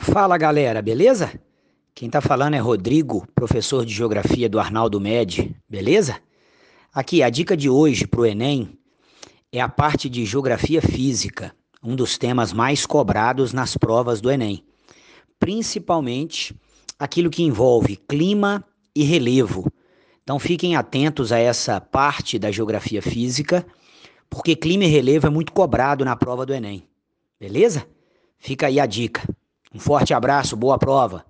Fala galera, beleza? Quem tá falando é Rodrigo, professor de Geografia do Arnaldo Med, beleza? Aqui, a dica de hoje pro Enem é a parte de Geografia Física, um dos temas mais cobrados nas provas do Enem. Principalmente aquilo que envolve clima e relevo. Então fiquem atentos a essa parte da Geografia Física, porque clima e relevo é muito cobrado na prova do Enem, beleza? Fica aí a dica. Um forte abraço, boa prova.